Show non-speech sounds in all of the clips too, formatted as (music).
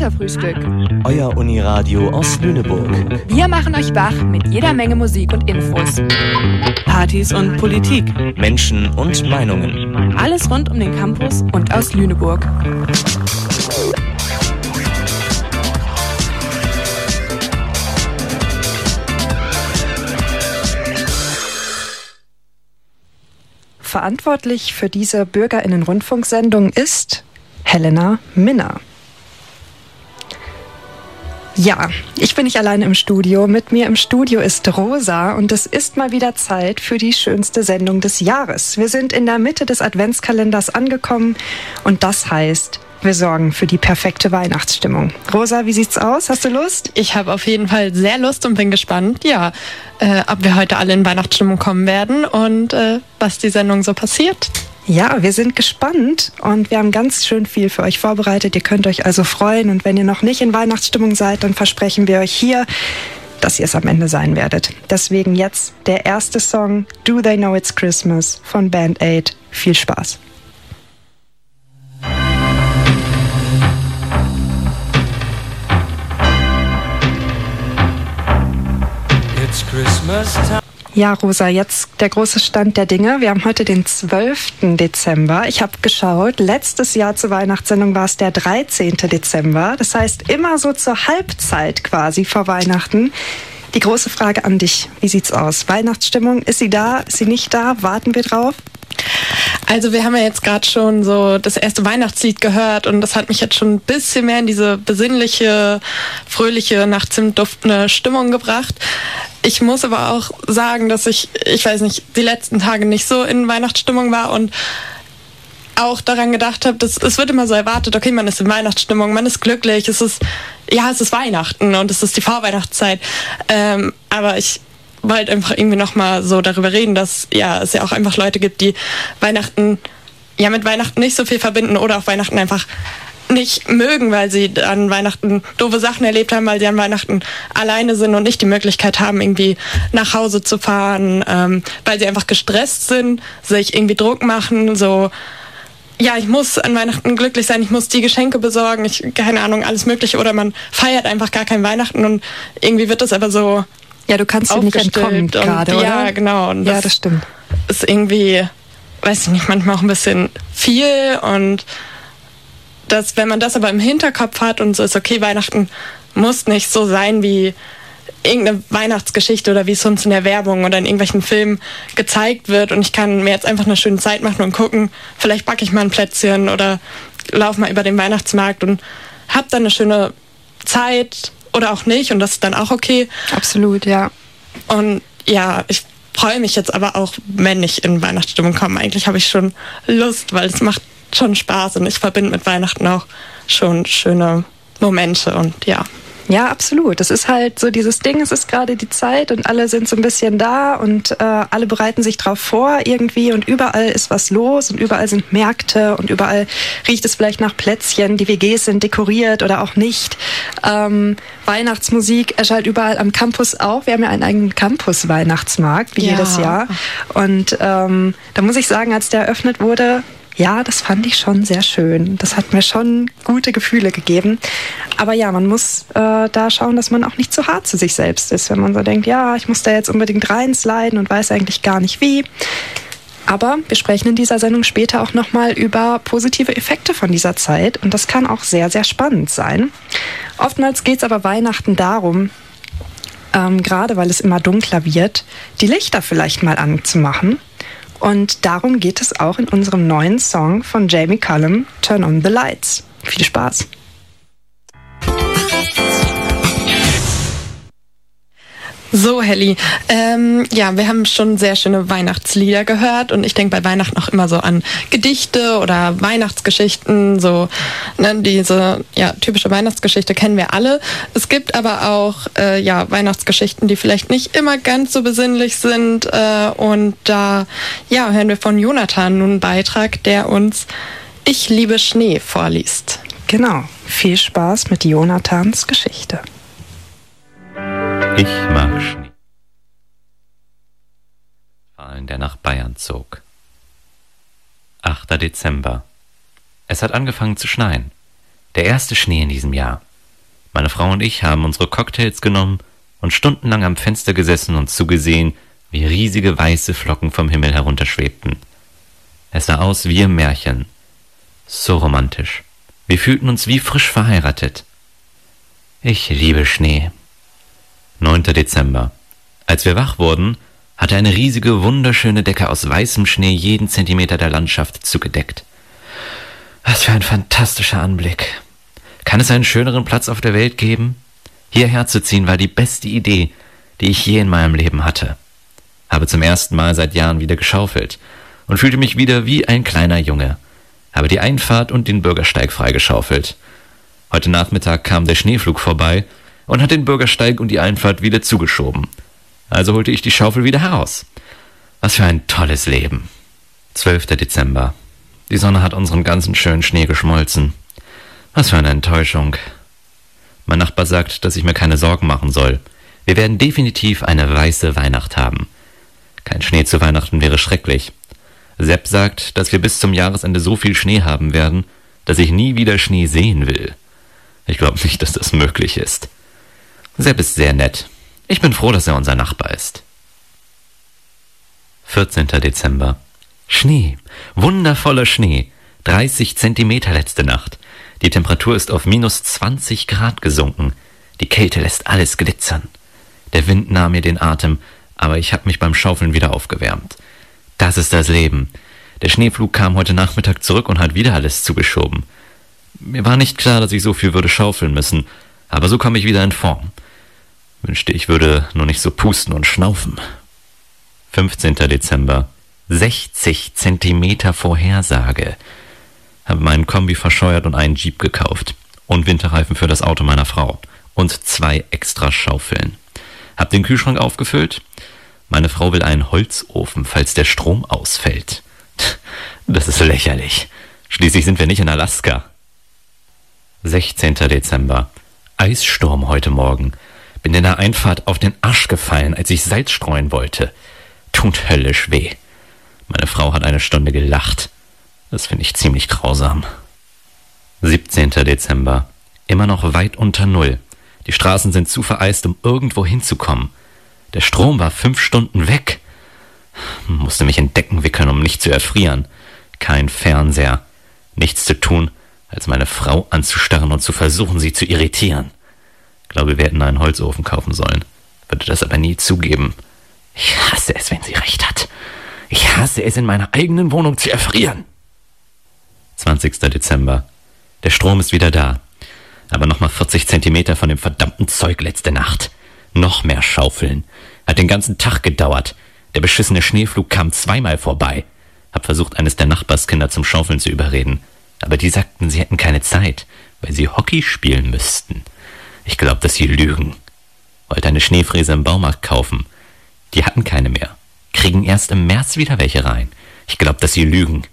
Theaterfrühstück. Euer Uniradio aus Lüneburg. Wir machen euch wach mit jeder Menge Musik und Infos. Partys und Politik. Menschen und Meinungen. Alles rund um den Campus und aus Lüneburg. Verantwortlich für diese Bürgerinnen-Rundfunksendung ist Helena Minner. Ja, ich bin nicht alleine im Studio. Mit mir im Studio ist Rosa und es ist mal wieder Zeit für die schönste Sendung des Jahres. Wir sind in der Mitte des Adventskalenders angekommen und das heißt, wir sorgen für die perfekte Weihnachtsstimmung. Rosa, wie sieht's aus? Hast du Lust? Ich habe auf jeden Fall sehr Lust und bin gespannt, ja, äh, ob wir heute alle in Weihnachtsstimmung kommen werden und äh, was die Sendung so passiert. Ja, wir sind gespannt und wir haben ganz schön viel für euch vorbereitet. Ihr könnt euch also freuen und wenn ihr noch nicht in Weihnachtsstimmung seid, dann versprechen wir euch hier, dass ihr es am Ende sein werdet. Deswegen jetzt der erste Song Do They Know It's Christmas von Band Aid. Viel Spaß. Ja, Rosa, jetzt der große Stand der Dinge. Wir haben heute den 12. Dezember. Ich habe geschaut, letztes Jahr zur Weihnachtssendung war es der 13. Dezember. Das heißt, immer so zur Halbzeit quasi vor Weihnachten. Die große Frage an dich, wie sieht's aus? Weihnachtsstimmung, ist sie da, ist sie nicht da? Warten wir drauf? Also wir haben ja jetzt gerade schon so das erste Weihnachtslied gehört und das hat mich jetzt schon ein bisschen mehr in diese besinnliche, fröhliche, nach Zimt duftende Stimmung gebracht. Ich muss aber auch sagen, dass ich, ich weiß nicht, die letzten Tage nicht so in Weihnachtsstimmung war und auch daran gedacht habe, dass es wird immer so erwartet, okay, man ist in Weihnachtsstimmung, man ist glücklich, es ist, ja, es ist Weihnachten und es ist die Vorweihnachtszeit. Ähm, aber ich wollte einfach irgendwie nochmal so darüber reden, dass ja es ja auch einfach Leute gibt, die Weihnachten ja mit Weihnachten nicht so viel verbinden oder auch Weihnachten einfach nicht mögen, weil sie an Weihnachten doofe Sachen erlebt haben, weil sie an Weihnachten alleine sind und nicht die Möglichkeit haben, irgendwie nach Hause zu fahren, ähm, weil sie einfach gestresst sind, sich irgendwie Druck machen, so ja, ich muss an Weihnachten glücklich sein, ich muss die Geschenke besorgen, ich, keine Ahnung, alles Mögliche. Oder man feiert einfach gar kein Weihnachten und irgendwie wird das aber so. Ja, du kannst dir nicht entkommen gerade, oder? Ja, genau. Und das ja, das stimmt. Ist irgendwie, weiß ich nicht, manchmal auch ein bisschen viel und das, wenn man das aber im Hinterkopf hat und so ist, okay, Weihnachten muss nicht so sein wie irgendeine Weihnachtsgeschichte oder wie es uns in der Werbung oder in irgendwelchen Filmen gezeigt wird und ich kann mir jetzt einfach eine schöne Zeit machen und gucken, vielleicht backe ich mal ein Plätzchen oder laufe mal über den Weihnachtsmarkt und habe dann eine schöne Zeit oder auch nicht und das ist dann auch okay. Absolut, ja. Und ja, ich freue mich jetzt aber auch, wenn ich in Weihnachtsstimmung komme. Eigentlich habe ich schon Lust, weil es macht schon Spaß und ich verbinde mit Weihnachten auch schon schöne Momente und ja. Ja, absolut. Es ist halt so dieses Ding, es ist gerade die Zeit und alle sind so ein bisschen da und äh, alle bereiten sich drauf vor irgendwie und überall ist was los und überall sind Märkte und überall riecht es vielleicht nach Plätzchen. Die WGs sind dekoriert oder auch nicht. Ähm, Weihnachtsmusik erscheint überall am Campus auch. Wir haben ja einen eigenen Campus-Weihnachtsmarkt, wie ja. jedes Jahr. Und ähm, da muss ich sagen, als der eröffnet wurde, ja, das fand ich schon sehr schön. Das hat mir schon gute Gefühle gegeben. Aber ja, man muss äh, da schauen, dass man auch nicht zu hart zu sich selbst ist. Wenn man so denkt, ja, ich muss da jetzt unbedingt reinsliden und weiß eigentlich gar nicht wie. Aber wir sprechen in dieser Sendung später auch nochmal über positive Effekte von dieser Zeit. Und das kann auch sehr, sehr spannend sein. Oftmals geht es aber Weihnachten darum, ähm, gerade weil es immer dunkler wird, die Lichter vielleicht mal anzumachen und darum geht es auch in unserem neuen Song von Jamie Cullum, Turn on the Lights. Viel Spaß! So, Helly. Ähm, ja, wir haben schon sehr schöne Weihnachtslieder gehört und ich denke bei Weihnachten auch immer so an Gedichte oder Weihnachtsgeschichten. So, ne, diese ja, typische Weihnachtsgeschichte kennen wir alle. Es gibt aber auch äh, ja, Weihnachtsgeschichten, die vielleicht nicht immer ganz so besinnlich sind. Äh, und da ja, hören wir von Jonathan nun einen Beitrag, der uns Ich liebe Schnee vorliest. Genau. Viel Spaß mit Jonathans Geschichte. Ich mag Schnee. Fallen, der nach Bayern zog. 8. Dezember. Es hat angefangen zu schneien. Der erste Schnee in diesem Jahr. Meine Frau und ich haben unsere Cocktails genommen und stundenlang am Fenster gesessen und zugesehen, wie riesige weiße Flocken vom Himmel herunterschwebten. Es sah aus wie im Märchen. So romantisch. Wir fühlten uns wie frisch verheiratet. Ich liebe Schnee. 9. Dezember. Als wir wach wurden, hatte eine riesige, wunderschöne Decke aus weißem Schnee jeden Zentimeter der Landschaft zugedeckt. Was für ein fantastischer Anblick. Kann es einen schöneren Platz auf der Welt geben? Hierher zu ziehen war die beste Idee, die ich je in meinem Leben hatte. Habe zum ersten Mal seit Jahren wieder geschaufelt und fühlte mich wieder wie ein kleiner Junge. Habe die Einfahrt und den Bürgersteig freigeschaufelt. Heute Nachmittag kam der Schneeflug vorbei und hat den Bürgersteig und die Einfahrt wieder zugeschoben. Also holte ich die Schaufel wieder heraus. Was für ein tolles Leben. 12. Dezember. Die Sonne hat unseren ganzen schönen Schnee geschmolzen. Was für eine Enttäuschung. Mein Nachbar sagt, dass ich mir keine Sorgen machen soll. Wir werden definitiv eine weiße Weihnacht haben. Kein Schnee zu Weihnachten wäre schrecklich. Sepp sagt, dass wir bis zum Jahresende so viel Schnee haben werden, dass ich nie wieder Schnee sehen will. Ich glaube nicht, dass das möglich ist. Sepp ist sehr nett. Ich bin froh, dass er unser Nachbar ist. 14. Dezember. Schnee. Wundervoller Schnee. 30 Zentimeter letzte Nacht. Die Temperatur ist auf minus 20 Grad gesunken. Die Kälte lässt alles glitzern. Der Wind nahm mir den Atem, aber ich habe mich beim Schaufeln wieder aufgewärmt. Das ist das Leben. Der Schneeflug kam heute Nachmittag zurück und hat wieder alles zugeschoben. Mir war nicht klar, dass ich so viel würde schaufeln müssen, aber so komme ich wieder in Form. Wünschte, ich würde nur nicht so pusten und schnaufen. 15. Dezember. 60 Zentimeter Vorhersage. Habe meinen Kombi verscheuert und einen Jeep gekauft. Und Winterreifen für das Auto meiner Frau. Und zwei extra Schaufeln. Hab den Kühlschrank aufgefüllt. Meine Frau will einen Holzofen, falls der Strom ausfällt. Das ist lächerlich. Schließlich sind wir nicht in Alaska. 16. Dezember. Eissturm heute Morgen. Bin in der Einfahrt auf den Arsch gefallen, als ich Salz streuen wollte. Tut höllisch weh. Meine Frau hat eine Stunde gelacht. Das finde ich ziemlich grausam. 17. Dezember. Immer noch weit unter Null. Die Straßen sind zu vereist, um irgendwo hinzukommen. Der Strom war fünf Stunden weg. Musste mich in Decken wickeln, um nicht zu erfrieren. Kein Fernseher. Nichts zu tun, als meine Frau anzustarren und zu versuchen, sie zu irritieren. Glaube, wir hätten einen Holzofen kaufen sollen. Würde das aber nie zugeben. Ich hasse es, wenn sie recht hat. Ich hasse es, in meiner eigenen Wohnung zu erfrieren. 20. Dezember. Der Strom ist wieder da. Aber nochmal 40 Zentimeter von dem verdammten Zeug letzte Nacht. Noch mehr Schaufeln. Hat den ganzen Tag gedauert. Der beschissene Schneeflug kam zweimal vorbei. Hab versucht, eines der Nachbarskinder zum Schaufeln zu überreden. Aber die sagten, sie hätten keine Zeit, weil sie Hockey spielen müssten. Ich glaub, dass sie lügen. Wollte eine Schneefräse im Baumarkt kaufen. Die hatten keine mehr. Kriegen erst im März wieder welche rein. Ich glaub, dass sie lügen.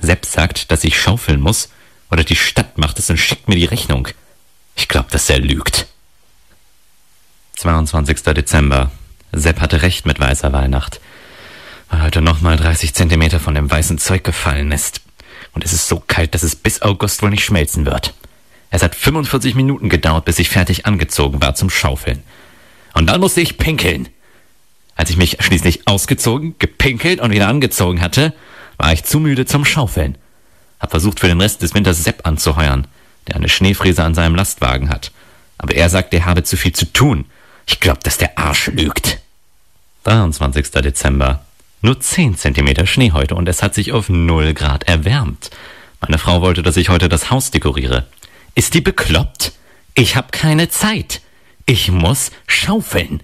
Sepp sagt, dass ich schaufeln muss, oder die Stadt macht es und schickt mir die Rechnung. Ich glaub, dass er lügt. 22. Dezember. Sepp hatte recht mit weißer Weihnacht. Weil heute nochmal 30 Zentimeter von dem weißen Zeug gefallen ist. Und es ist so kalt, dass es bis August wohl nicht schmelzen wird. Es hat 45 Minuten gedauert, bis ich fertig angezogen war zum Schaufeln. Und dann musste ich pinkeln. Als ich mich schließlich ausgezogen, gepinkelt und wieder angezogen hatte, war ich zu müde zum Schaufeln. Hab versucht für den Rest des Winters Sepp anzuheuern, der eine Schneefräse an seinem Lastwagen hat. Aber er sagt, er habe zu viel zu tun. Ich glaub, dass der Arsch lügt. 23. Dezember. Nur 10 Zentimeter Schnee heute und es hat sich auf 0 Grad erwärmt. Meine Frau wollte, dass ich heute das Haus dekoriere. Ist die bekloppt? Ich hab keine Zeit. Ich muss schaufeln.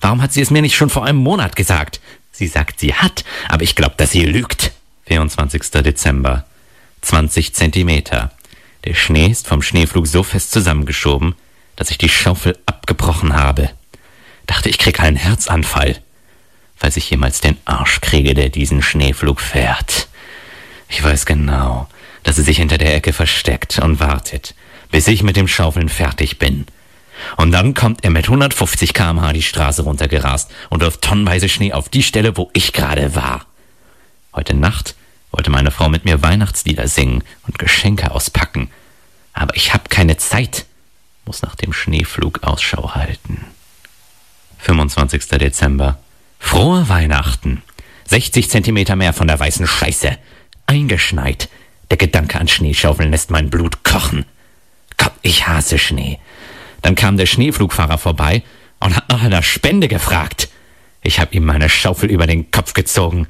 Warum hat sie es mir nicht schon vor einem Monat gesagt? Sie sagt, sie hat, aber ich glaube, dass sie lügt. 24. Dezember. 20 Zentimeter. Der Schnee ist vom Schneeflug so fest zusammengeschoben, dass ich die Schaufel abgebrochen habe. Dachte, ich krieg einen Herzanfall, falls ich jemals den Arsch kriege, der diesen Schneeflug fährt. Ich weiß genau, dass sie sich hinter der Ecke versteckt und wartet, bis ich mit dem Schaufeln fertig bin. Und dann kommt er mit 150 kmh die Straße runtergerast und wirft tonnenweise Schnee auf die Stelle, wo ich gerade war. Heute Nacht wollte meine Frau mit mir Weihnachtslieder singen und Geschenke auspacken. Aber ich hab keine Zeit. muss nach dem Schneeflug Ausschau halten. 25. Dezember. Frohe Weihnachten. 60 Zentimeter mehr von der weißen Scheiße. Eingeschneit. Der Gedanke an Schneeschaufeln lässt mein Blut kochen. Gott, ich hasse Schnee. Dann kam der Schneeflugfahrer vorbei und hat nach einer Spende gefragt. Ich habe ihm meine Schaufel über den Kopf gezogen.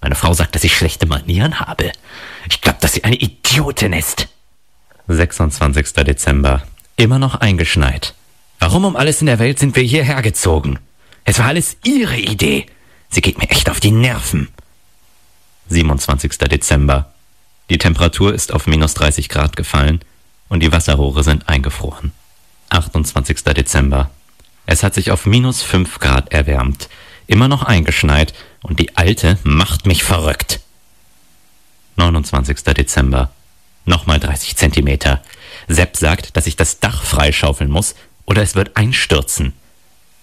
Meine Frau sagt, dass ich schlechte Manieren habe. Ich glaube, dass sie eine Idiotin ist. 26. Dezember. Immer noch eingeschneit. Warum um alles in der Welt sind wir hierher gezogen? Es war alles Ihre Idee. Sie geht mir echt auf die Nerven. 27. Dezember. Die Temperatur ist auf minus 30 Grad gefallen und die Wasserrohre sind eingefroren. 28. Dezember. Es hat sich auf minus 5 Grad erwärmt, immer noch eingeschneit und die Alte macht mich verrückt. 29. Dezember. Nochmal 30 Zentimeter. Sepp sagt, dass ich das Dach freischaufeln muss oder es wird einstürzen.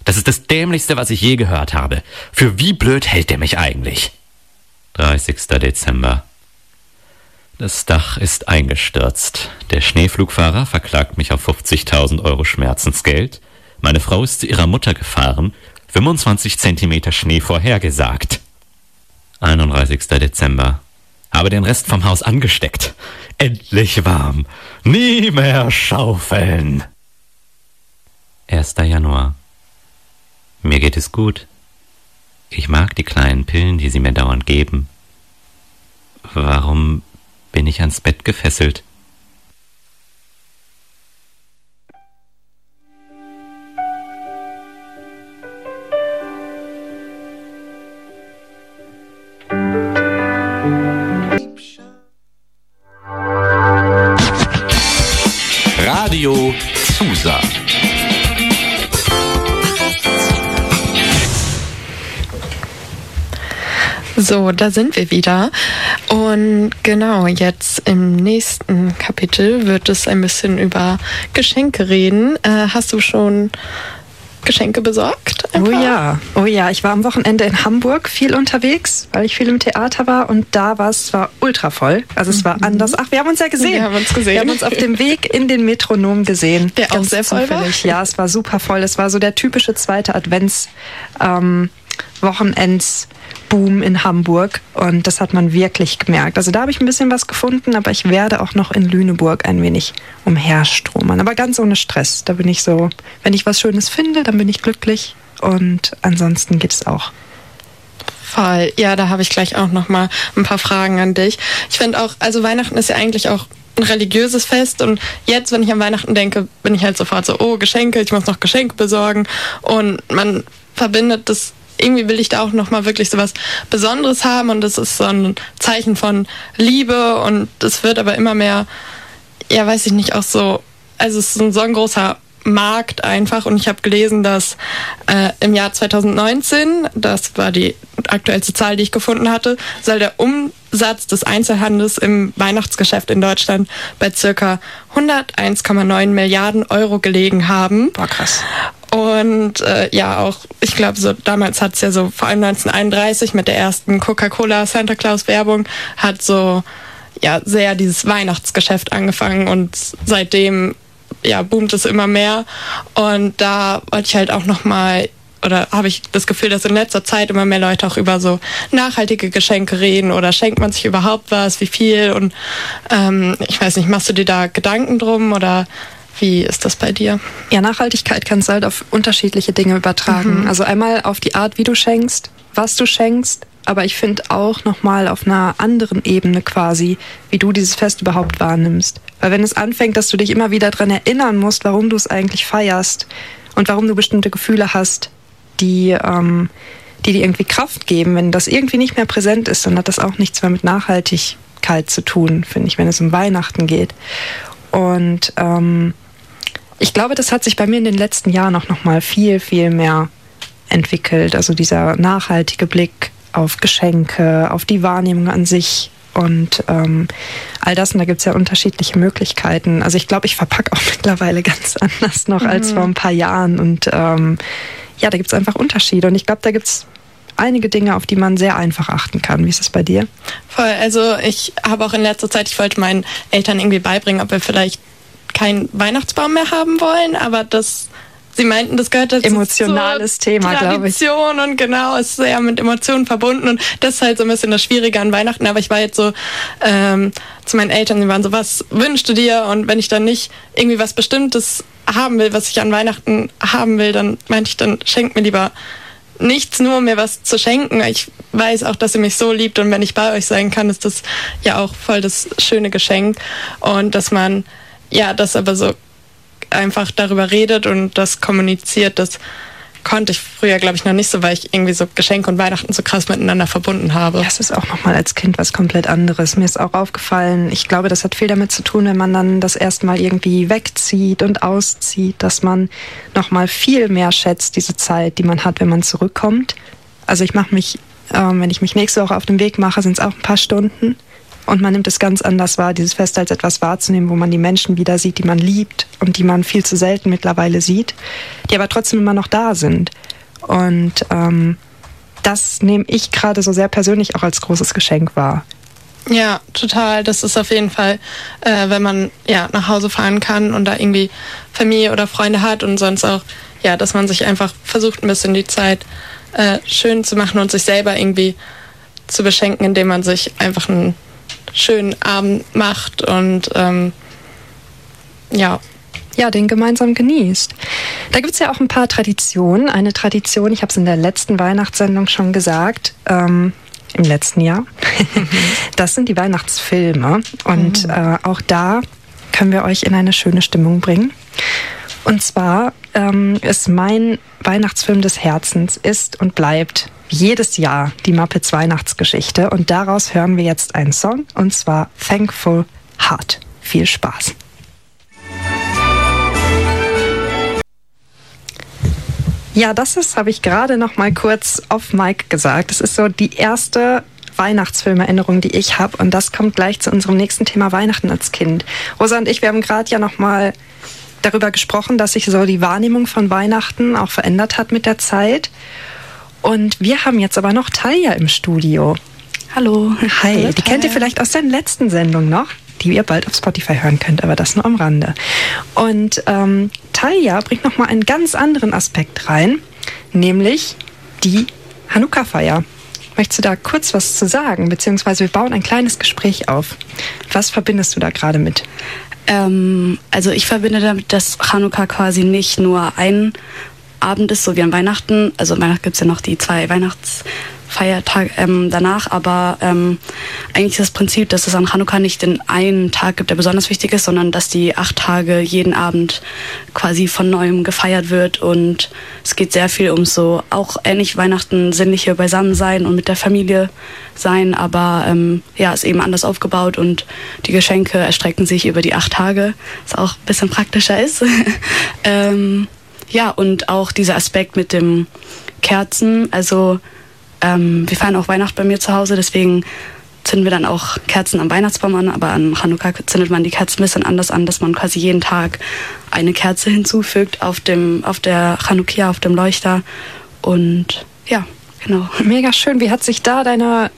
Das ist das Dämlichste, was ich je gehört habe. Für wie blöd hält er mich eigentlich? 30. Dezember. Das Dach ist eingestürzt. Der Schneeflugfahrer verklagt mich auf 50.000 Euro Schmerzensgeld. Meine Frau ist zu ihrer Mutter gefahren. 25 Zentimeter Schnee vorhergesagt. 31. Dezember. Habe den Rest vom Haus angesteckt. Endlich warm. Nie mehr schaufeln. 1. Januar. Mir geht es gut. Ich mag die kleinen Pillen, die sie mir dauernd geben. Warum bin ich ans Bett gefesselt? So, da sind wir wieder. Und genau, jetzt im nächsten Kapitel wird es ein bisschen über Geschenke reden. Äh, hast du schon Geschenke besorgt? Oh ja, oh ja. Ich war am Wochenende in Hamburg viel unterwegs, weil ich viel im Theater war und da war es zwar ultra voll, also es war mhm. anders. Ach, wir haben uns ja gesehen. Wir haben uns gesehen. Wir haben uns auf dem Weg in den Metronom gesehen. Der auch sehr voll zufällig. war. Ja, es war super voll. Es war so der typische zweite Advents. Ähm, Wochenendsboom in Hamburg und das hat man wirklich gemerkt. Also da habe ich ein bisschen was gefunden, aber ich werde auch noch in Lüneburg ein wenig umherstromern. Aber ganz ohne Stress. Da bin ich so, wenn ich was Schönes finde, dann bin ich glücklich und ansonsten geht es auch. Voll. Ja, da habe ich gleich auch noch mal ein paar Fragen an dich. Ich finde auch, also Weihnachten ist ja eigentlich auch ein religiöses Fest und jetzt, wenn ich an Weihnachten denke, bin ich halt sofort so, oh, Geschenke, ich muss noch Geschenke besorgen und man verbindet das irgendwie will ich da auch nochmal wirklich so was Besonderes haben und das ist so ein Zeichen von Liebe und es wird aber immer mehr, ja, weiß ich nicht, auch so, also es ist so ein großer Markt einfach und ich habe gelesen, dass äh, im Jahr 2019, das war die aktuellste Zahl, die ich gefunden hatte, soll der Umsatz des Einzelhandels im Weihnachtsgeschäft in Deutschland bei circa 101,9 Milliarden Euro gelegen haben. Boah, krass. Und äh, ja, auch, ich glaube, so damals hat es ja so, vor allem 1931 mit der ersten Coca-Cola Santa Claus Werbung, hat so ja sehr dieses Weihnachtsgeschäft angefangen und seitdem ja boomt es immer mehr. Und da wollte ich halt auch nochmal oder habe ich das Gefühl, dass in letzter Zeit immer mehr Leute auch über so nachhaltige Geschenke reden oder schenkt man sich überhaupt was, wie viel und ähm, ich weiß nicht, machst du dir da Gedanken drum oder wie ist das bei dir? Ja, Nachhaltigkeit kannst du halt auf unterschiedliche Dinge übertragen. Mhm. Also einmal auf die Art, wie du schenkst, was du schenkst, aber ich finde auch nochmal auf einer anderen Ebene quasi, wie du dieses Fest überhaupt wahrnimmst. Weil wenn es anfängt, dass du dich immer wieder daran erinnern musst, warum du es eigentlich feierst und warum du bestimmte Gefühle hast, die, ähm, die dir irgendwie Kraft geben, wenn das irgendwie nicht mehr präsent ist, dann hat das auch nichts mehr mit Nachhaltigkeit zu tun, finde ich, wenn es um Weihnachten geht. Und ähm, ich glaube, das hat sich bei mir in den letzten Jahren auch noch mal viel, viel mehr entwickelt. Also dieser nachhaltige Blick auf Geschenke, auf die Wahrnehmung an sich und ähm, all das. Und da gibt es ja unterschiedliche Möglichkeiten. Also ich glaube, ich verpacke auch (laughs) mittlerweile ganz anders noch mhm. als vor ein paar Jahren. Und ähm, ja, da gibt es einfach Unterschiede. Und ich glaube, da gibt es einige Dinge, auf die man sehr einfach achten kann. Wie ist es bei dir? Voll. Also ich habe auch in letzter Zeit, ich wollte meinen Eltern irgendwie beibringen, ob wir vielleicht keinen Weihnachtsbaum mehr haben wollen, aber das Sie meinten, das gehört dazu. Emotionales Thema, glaube ich. Tradition und genau, ist sehr mit Emotionen verbunden und das ist halt so ein bisschen das Schwierige an Weihnachten. Aber ich war jetzt so ähm, zu meinen Eltern, die waren so, was wünschst du dir? Und wenn ich dann nicht irgendwie was Bestimmtes haben will, was ich an Weihnachten haben will, dann meinte ich, dann schenkt mir lieber nichts, nur um mir was zu schenken. Ich weiß auch, dass ihr mich so liebt und wenn ich bei euch sein kann, ist das ja auch voll das schöne Geschenk. Und dass man ja das aber so einfach darüber redet und das kommuniziert, das konnte ich früher, glaube ich, noch nicht so, weil ich irgendwie so Geschenke und Weihnachten so krass miteinander verbunden habe. Ja, es ist auch nochmal als Kind was komplett anderes. Mir ist auch aufgefallen, ich glaube, das hat viel damit zu tun, wenn man dann das erste Mal irgendwie wegzieht und auszieht, dass man nochmal viel mehr schätzt, diese Zeit, die man hat, wenn man zurückkommt. Also ich mache mich, ähm, wenn ich mich nächste Woche auf den Weg mache, sind es auch ein paar Stunden. Und man nimmt es ganz anders wahr, dieses Fest als etwas wahrzunehmen, wo man die Menschen wieder sieht, die man liebt und die man viel zu selten mittlerweile sieht, die aber trotzdem immer noch da sind. Und ähm, das nehme ich gerade so sehr persönlich auch als großes Geschenk wahr. Ja, total. Das ist auf jeden Fall, äh, wenn man ja nach Hause fahren kann und da irgendwie Familie oder Freunde hat und sonst auch, ja, dass man sich einfach versucht, ein bisschen die Zeit äh, schön zu machen und sich selber irgendwie zu beschenken, indem man sich einfach ein schönen Abend macht und ähm, ja. Ja, den gemeinsam genießt. Da gibt es ja auch ein paar Traditionen. Eine Tradition, ich habe es in der letzten Weihnachtssendung schon gesagt, ähm, im letzten Jahr. (laughs) das sind die Weihnachtsfilme. Und mhm. äh, auch da können wir euch in eine schöne Stimmung bringen. Und zwar ähm, ist mein Weihnachtsfilm des Herzens ist und bleibt jedes Jahr die Muppets Weihnachtsgeschichte und daraus hören wir jetzt einen Song und zwar Thankful Heart. Viel Spaß. Ja, das ist, habe ich gerade noch mal kurz off Mic gesagt. Das ist so die erste Weihnachtsfilmerinnerung, die ich habe und das kommt gleich zu unserem nächsten Thema Weihnachten als Kind. Rosa und ich, wir haben gerade ja noch mal darüber gesprochen, dass sich so die Wahrnehmung von Weihnachten auch verändert hat mit der Zeit. Und wir haben jetzt aber noch Talia im Studio. Hallo. Hi, Hallo, die kennt ihr vielleicht aus der letzten Sendung noch, die ihr bald auf Spotify hören könnt, aber das nur am Rande. Und ähm, Talia bringt nochmal einen ganz anderen Aspekt rein, nämlich die Hanukkah-Feier. Möchtest du da kurz was zu sagen? Beziehungsweise wir bauen ein kleines Gespräch auf. Was verbindest du da gerade mit? Ähm, also ich verbinde damit, dass Hanukkah quasi nicht nur ein Abend ist, so wie an Weihnachten. Also Weihnachten gibt es ja noch die zwei Weihnachtsfeiertage ähm, danach, aber ähm, eigentlich ist das Prinzip, dass es an Hanukkah nicht den einen Tag gibt, der besonders wichtig ist, sondern dass die acht Tage jeden Abend quasi von neuem gefeiert wird und es geht sehr viel um so auch ähnlich Weihnachten sinnliche Beisammensein und mit der Familie sein, aber ähm, ja, ist eben anders aufgebaut und die Geschenke erstrecken sich über die acht Tage, was auch ein bisschen praktischer ist. (laughs) ähm, ja, und auch dieser Aspekt mit dem Kerzen. Also ähm, wir feiern auch Weihnachten bei mir zu Hause, deswegen zünden wir dann auch Kerzen am Weihnachtsbaum an, aber an Hanukkah zündet man die Kerzen ein bisschen anders an, dass man quasi jeden Tag eine Kerze hinzufügt auf dem, auf der Chanukia, auf dem Leuchter. Und ja, genau. Mega schön. Wie hat sich da deine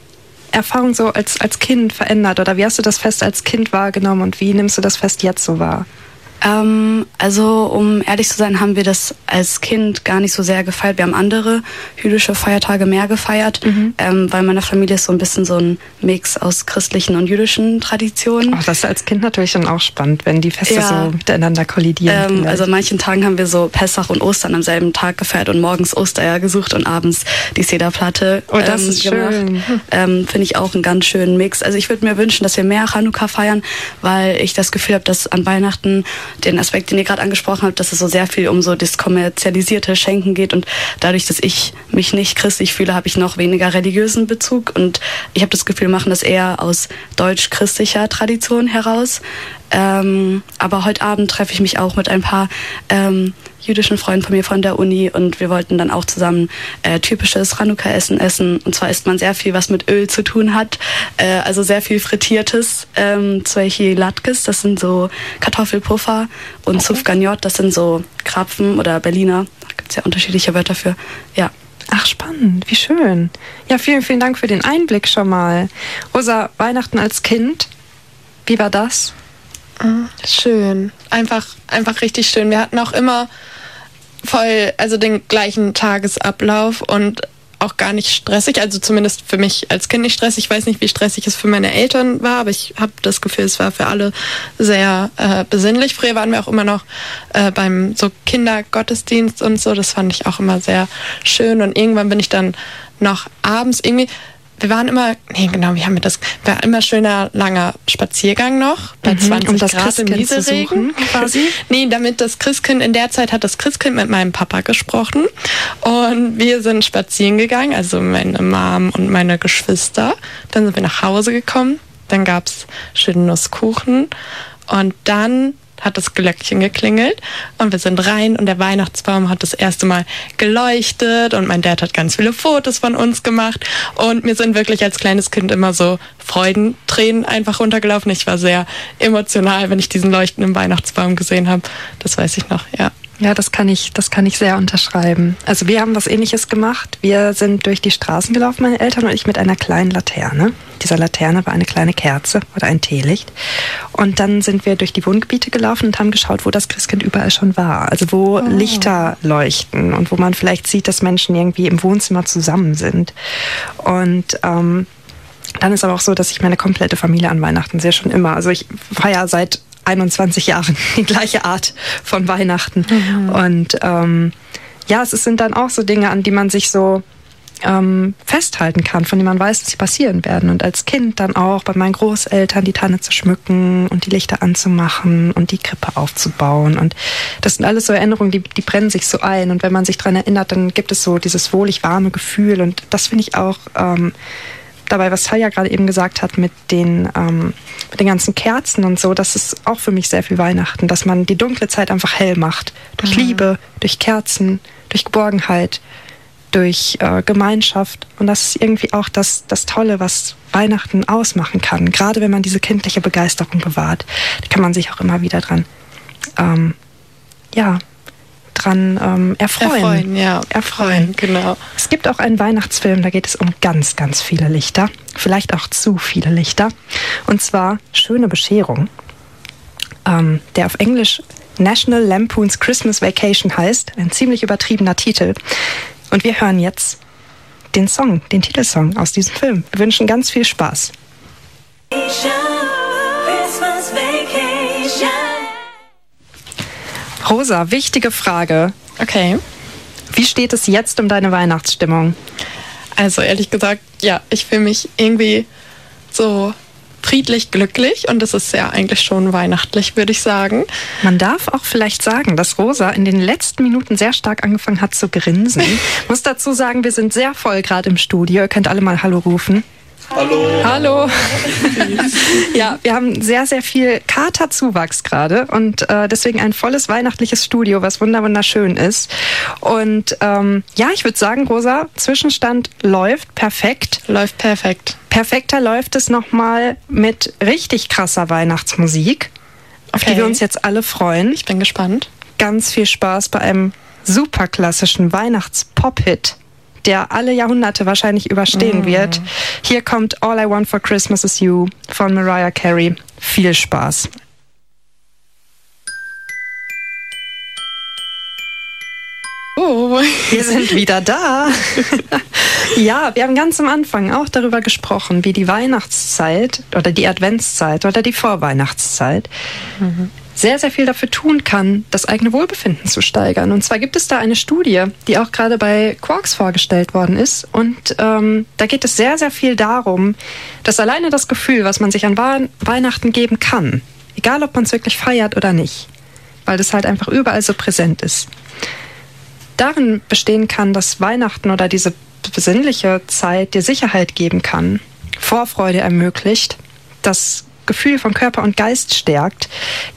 Erfahrung so als, als Kind verändert? Oder wie hast du das Fest als Kind wahrgenommen und wie nimmst du das Fest jetzt so wahr? Ähm, also, um ehrlich zu sein, haben wir das als Kind gar nicht so sehr gefeiert. Wir haben andere jüdische Feiertage mehr gefeiert, mhm. ähm, weil meine Familie ist so ein bisschen so ein Mix aus christlichen und jüdischen Traditionen. Oh, das ist als Kind natürlich dann auch spannend, wenn die Feste ja. so miteinander kollidieren. Ähm, also an manchen Tagen haben wir so Pessach und Ostern am selben Tag gefeiert und morgens Ostereier gesucht und abends die Sederplatte oh, das ähm, ist gemacht. Schön. Ähm, Finde ich auch einen ganz schönen Mix. Also ich würde mir wünschen, dass wir mehr Chanukka feiern, weil ich das Gefühl habe, dass an Weihnachten den Aspekt, den ihr gerade angesprochen habt, dass es so sehr viel um so das kommerzialisierte Schenken geht und dadurch, dass ich mich nicht christlich fühle, habe ich noch weniger religiösen Bezug und ich habe das Gefühl, machen das eher aus deutsch-christlicher Tradition heraus. Ähm, aber heute Abend treffe ich mich auch mit ein paar ähm, jüdischen Freunden von mir von der Uni und wir wollten dann auch zusammen äh, typisches Chanukka-Essen essen. Und zwar isst man sehr viel, was mit Öl zu tun hat. Äh, also sehr viel Frittiertes. Ähm, solche Latkes, das sind so Kartoffelpuffer und okay. Sufganiot, das sind so Krapfen oder Berliner. Da gibt es ja unterschiedliche Wörter für. Ja. Ach, spannend, wie schön. Ja, vielen, vielen Dank für den Einblick schon mal. Rosa, Weihnachten als Kind, wie war das? Schön. Einfach, einfach richtig schön. Wir hatten auch immer voll, also den gleichen Tagesablauf und auch gar nicht stressig, also zumindest für mich als Kind nicht stressig. Ich weiß nicht, wie stressig es für meine Eltern war, aber ich habe das Gefühl, es war für alle sehr äh, besinnlich. Früher waren wir auch immer noch äh, beim so Kindergottesdienst und so. Das fand ich auch immer sehr schön. Und irgendwann bin ich dann noch abends irgendwie wir waren immer, nee, genau, wie haben wir das? War immer schöner langer Spaziergang noch bei mhm, 20 um das Grad Christkind im Nieselregen quasi. nee, damit das Christkind in der Zeit hat das Christkind mit meinem Papa gesprochen und wir sind spazieren gegangen, also meine Mom und meine Geschwister. Dann sind wir nach Hause gekommen, dann gab's schönen Nusskuchen und dann hat das Glöckchen geklingelt und wir sind rein und der Weihnachtsbaum hat das erste Mal geleuchtet und mein Dad hat ganz viele Fotos von uns gemacht und mir sind wirklich als kleines Kind immer so Freudentränen einfach runtergelaufen. Ich war sehr emotional, wenn ich diesen leuchtenden Weihnachtsbaum gesehen habe. Das weiß ich noch, ja. Ja, das kann ich, das kann ich sehr unterschreiben. Also wir haben was ähnliches gemacht. Wir sind durch die Straßen gelaufen, meine Eltern und ich mit einer kleinen Laterne. Dieser Laterne war eine kleine Kerze oder ein Teelicht. Und dann sind wir durch die Wohngebiete gelaufen und haben geschaut, wo das Christkind überall schon war. Also wo oh. Lichter leuchten und wo man vielleicht sieht, dass Menschen irgendwie im Wohnzimmer zusammen sind. Und ähm, dann ist aber auch so, dass ich meine komplette Familie an Weihnachten sehr schon immer. Also ich feiere seit 21 Jahren (laughs) die gleiche Art von Weihnachten. Mhm. Und ähm, ja, es sind dann auch so Dinge, an die man sich so ähm, festhalten kann, von denen man weiß, dass sie passieren werden. Und als Kind dann auch bei meinen Großeltern die Tanne zu schmücken und die Lichter anzumachen und die Krippe aufzubauen. Und das sind alles so Erinnerungen, die, die brennen sich so ein. Und wenn man sich daran erinnert, dann gibt es so dieses wohlig warme Gefühl. Und das finde ich auch ähm, dabei, was Taya gerade eben gesagt hat mit den, ähm, mit den ganzen Kerzen und so, das ist auch für mich sehr viel Weihnachten, dass man die dunkle Zeit einfach hell macht. Durch mhm. Liebe, durch Kerzen, durch Geborgenheit, durch äh, Gemeinschaft. Und das ist irgendwie auch das, das Tolle, was Weihnachten ausmachen kann. Gerade wenn man diese kindliche Begeisterung bewahrt, da kann man sich auch immer wieder dran ähm, ja, dran ähm, erfreuen. Erfreuen, ja. Erfreuen, genau. Es gibt auch einen Weihnachtsfilm, da geht es um ganz, ganz viele Lichter. Vielleicht auch zu viele Lichter. Und zwar Schöne Bescherung, ähm, der auf Englisch National Lampoon's Christmas Vacation heißt. Ein ziemlich übertriebener Titel. Und wir hören jetzt den Song, den Titelsong aus diesem Film. Wir wünschen ganz viel Spaß. Christmas Vacation. Rosa, wichtige Frage. Okay. Wie steht es jetzt um deine Weihnachtsstimmung? Also ehrlich gesagt, ja, ich fühle mich irgendwie so friedlich glücklich und es ist ja eigentlich schon weihnachtlich, würde ich sagen. Man darf auch vielleicht sagen, dass Rosa in den letzten Minuten sehr stark angefangen hat zu grinsen. Ich (laughs) muss dazu sagen, wir sind sehr voll gerade im Studio. Ihr könnt alle mal Hallo rufen. Hallo. Hallo. ja, wir haben sehr, sehr viel Katerzuwachs gerade und äh, deswegen ein volles weihnachtliches Studio, was wunderschön ist. Und ähm, ja, ich würde sagen, Rosa, Zwischenstand läuft perfekt. Läuft perfekt. Perfekter läuft es nochmal mit richtig krasser Weihnachtsmusik, auf okay. die wir uns jetzt alle freuen. Ich bin gespannt. Ganz viel Spaß bei einem super klassischen Weihnachts-Pop-Hit der alle Jahrhunderte wahrscheinlich überstehen mm. wird. Hier kommt All I Want for Christmas is You von Mariah Carey. Viel Spaß. Oh, wir sind wieder da. (laughs) ja, wir haben ganz am Anfang auch darüber gesprochen, wie die Weihnachtszeit oder die Adventszeit oder die Vorweihnachtszeit mhm sehr, sehr viel dafür tun kann, das eigene Wohlbefinden zu steigern. Und zwar gibt es da eine Studie, die auch gerade bei Quarks vorgestellt worden ist. Und ähm, da geht es sehr, sehr viel darum, dass alleine das Gefühl, was man sich an Weihnachten geben kann, egal ob man es wirklich feiert oder nicht, weil das halt einfach überall so präsent ist, darin bestehen kann, dass Weihnachten oder diese besinnliche Zeit dir Sicherheit geben kann, Vorfreude ermöglicht, dass Gefühl von Körper und Geist stärkt,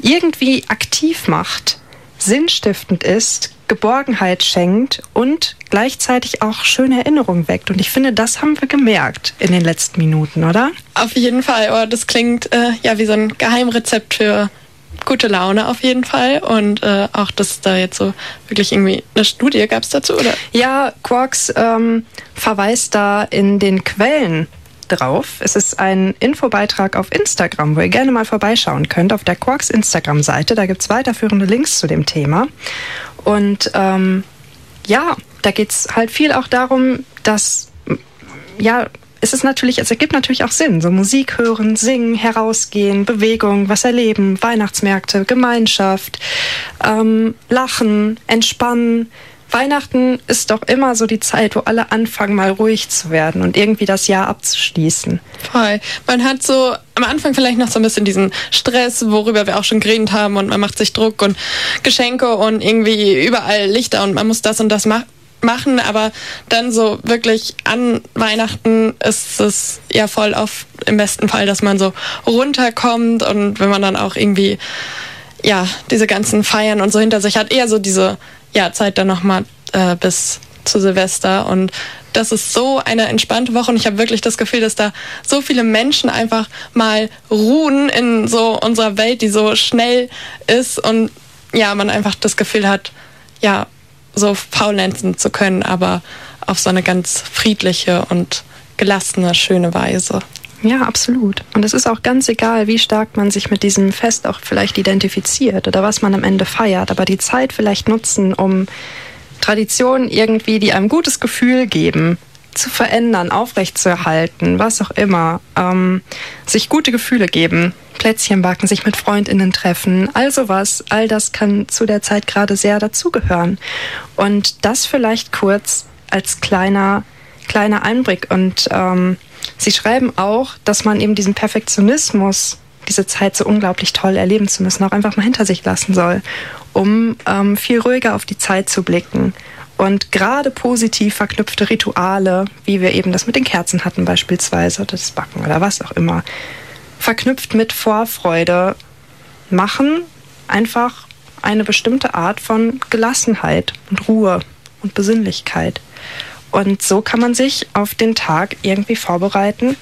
irgendwie aktiv macht, sinnstiftend ist, Geborgenheit schenkt und gleichzeitig auch schöne Erinnerungen weckt. Und ich finde, das haben wir gemerkt in den letzten Minuten, oder? Auf jeden Fall. Oh, das klingt äh, ja wie so ein Geheimrezept für gute Laune auf jeden Fall. Und äh, auch, dass da jetzt so wirklich irgendwie eine Studie gab es dazu, oder? Ja, Quarks ähm, verweist da in den Quellen drauf. Es ist ein Infobeitrag auf Instagram, wo ihr gerne mal vorbeischauen könnt, auf der Quarks Instagram-Seite. Da gibt es weiterführende Links zu dem Thema. Und ähm, ja, da geht es halt viel auch darum, dass ja, es ist natürlich, es ergibt natürlich auch Sinn. So Musik hören, singen, herausgehen, Bewegung, was erleben, Weihnachtsmärkte, Gemeinschaft, ähm, lachen, entspannen. Weihnachten ist doch immer so die Zeit, wo alle anfangen, mal ruhig zu werden und irgendwie das Jahr abzuschließen. Voll. Man hat so am Anfang vielleicht noch so ein bisschen diesen Stress, worüber wir auch schon geredet haben und man macht sich Druck und Geschenke und irgendwie überall Lichter und man muss das und das machen machen, aber dann so wirklich an Weihnachten ist es ja voll oft im besten Fall, dass man so runterkommt und wenn man dann auch irgendwie ja diese ganzen Feiern und so hinter sich hat, eher so diese ja Zeit dann nochmal äh, bis zu Silvester. Und das ist so eine entspannte Woche. Und ich habe wirklich das Gefühl, dass da so viele Menschen einfach mal ruhen in so unserer Welt, die so schnell ist. Und ja, man einfach das Gefühl hat, ja, so faulenzen zu können, aber auf so eine ganz friedliche und gelassene, schöne Weise. Ja, absolut. Und es ist auch ganz egal, wie stark man sich mit diesem Fest auch vielleicht identifiziert oder was man am Ende feiert, aber die Zeit vielleicht nutzen, um Traditionen irgendwie, die einem gutes Gefühl geben, zu verändern, aufrechtzuerhalten, was auch immer, ähm, sich gute Gefühle geben, Plätzchen backen, sich mit Freundinnen treffen, all sowas, all das kann zu der Zeit gerade sehr dazugehören. Und das vielleicht kurz als kleiner, kleiner Einblick. Und ähm, Sie schreiben auch, dass man eben diesen Perfektionismus, diese Zeit so unglaublich toll erleben zu müssen, auch einfach mal hinter sich lassen soll, um ähm, viel ruhiger auf die Zeit zu blicken. Und gerade positiv verknüpfte Rituale, wie wir eben das mit den Kerzen hatten beispielsweise, das Backen oder was auch immer, verknüpft mit Vorfreude machen einfach eine bestimmte Art von Gelassenheit und Ruhe und Besinnlichkeit. Und so kann man sich auf den Tag irgendwie vorbereiten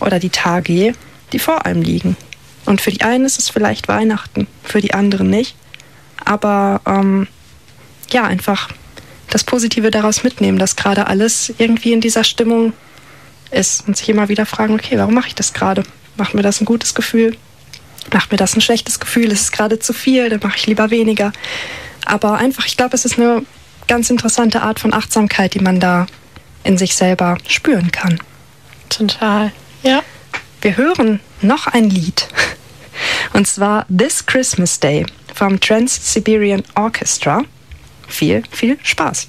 oder die Tage, die vor einem liegen. Und für die einen ist es vielleicht Weihnachten, für die anderen nicht. Aber ähm, ja, einfach das Positive daraus mitnehmen, dass gerade alles irgendwie in dieser Stimmung ist und sich immer wieder fragen, okay, warum mache ich das gerade? Macht mir das ein gutes Gefühl? Macht mir das ein schlechtes Gefühl? Ist es gerade zu viel? Dann mache ich lieber weniger. Aber einfach, ich glaube, es ist eine ganz interessante Art von Achtsamkeit, die man da in sich selber spüren kann. Total, ja. Wir hören noch ein Lied. Und zwar This Christmas Day vom Trans-Siberian Orchestra. Viel, viel Spaß.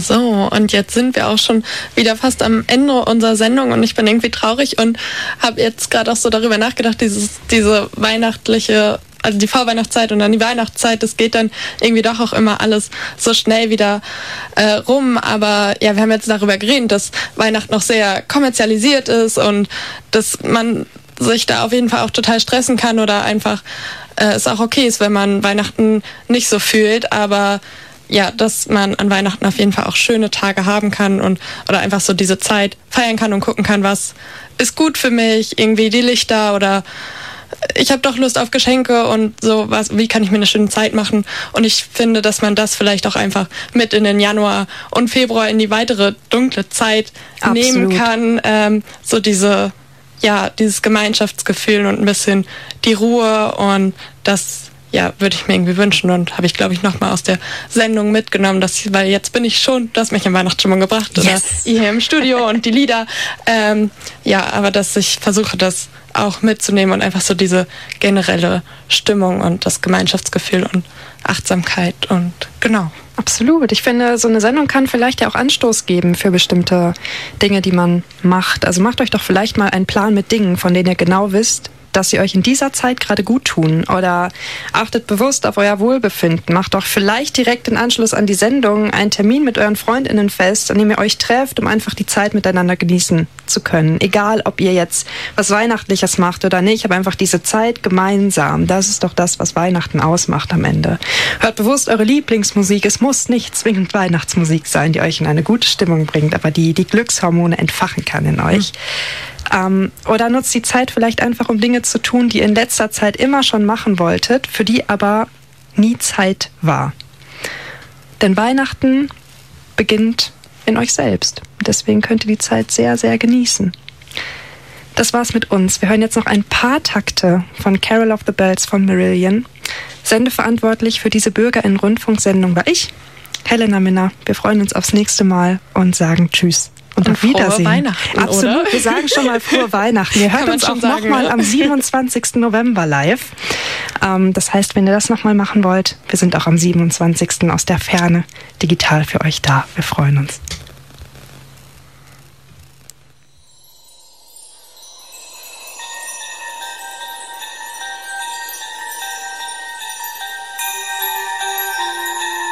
So, und jetzt sind wir auch schon wieder fast am Ende unserer Sendung und ich bin irgendwie traurig und habe jetzt gerade auch so darüber nachgedacht, dieses, diese weihnachtliche, also die Vorweihnachtszeit und dann die Weihnachtszeit, das geht dann irgendwie doch auch immer alles so schnell wieder äh, rum. Aber ja, wir haben jetzt darüber geredet, dass Weihnachten noch sehr kommerzialisiert ist und dass man sich da auf jeden Fall auch total stressen kann oder einfach äh, es auch okay ist, wenn man Weihnachten nicht so fühlt, aber ja, dass man an Weihnachten auf jeden Fall auch schöne Tage haben kann und oder einfach so diese Zeit feiern kann und gucken kann, was ist gut für mich, irgendwie die Lichter oder ich habe doch Lust auf Geschenke und so was, wie kann ich mir eine schöne Zeit machen? Und ich finde, dass man das vielleicht auch einfach mit in den Januar und Februar in die weitere dunkle Zeit Absolut. nehmen kann. Ähm, so diese, ja, dieses Gemeinschaftsgefühl und ein bisschen die Ruhe und das ja, würde ich mir irgendwie wünschen und habe ich, glaube ich, nochmal aus der Sendung mitgenommen, dass, weil jetzt bin ich schon, du hast mich in Weihnachtsstimmung gebracht, yes. oder hier im Studio und die Lieder. Ähm, ja, aber dass ich versuche, das auch mitzunehmen und einfach so diese generelle Stimmung und das Gemeinschaftsgefühl und Achtsamkeit und genau. Absolut. Ich finde, so eine Sendung kann vielleicht ja auch Anstoß geben für bestimmte Dinge, die man macht. Also macht euch doch vielleicht mal einen Plan mit Dingen, von denen ihr genau wisst, dass sie euch in dieser Zeit gerade gut tun oder achtet bewusst auf euer Wohlbefinden. Macht doch vielleicht direkt in Anschluss an die Sendung einen Termin mit euren Freundinnen fest, an dem ihr euch trefft, um einfach die Zeit miteinander genießen zu können. Egal, ob ihr jetzt was Weihnachtliches macht oder nicht, aber einfach diese Zeit gemeinsam. Das ist doch das, was Weihnachten ausmacht am Ende. Hört bewusst eure Lieblingsmusik. Es muss nicht zwingend Weihnachtsmusik sein, die euch in eine gute Stimmung bringt, aber die die Glückshormone entfachen kann in euch. Mhm. Ähm, oder nutzt die Zeit vielleicht einfach, um Dinge zu tun, die ihr in letzter Zeit immer schon machen wolltet, für die aber nie Zeit war. Denn Weihnachten beginnt in euch selbst. Deswegen könnt ihr die Zeit sehr, sehr genießen. Das war's mit uns. Wir hören jetzt noch ein paar Takte von Carol of the Bells von Marillion. Sendeverantwortlich für diese Bürgerinnen-Rundfunksendung war ich, Helena Minner. Wir freuen uns aufs nächste Mal und sagen Tschüss. Und, und auf Wiedersehen. Weihnachten, Absolut. Oder? Wir sagen schon mal frohe Weihnachten. Ihr (laughs) hört uns auch nochmal am 27. November live. Ähm, das heißt, wenn ihr das nochmal machen wollt, wir sind auch am 27. aus der Ferne digital für euch da. Wir freuen uns.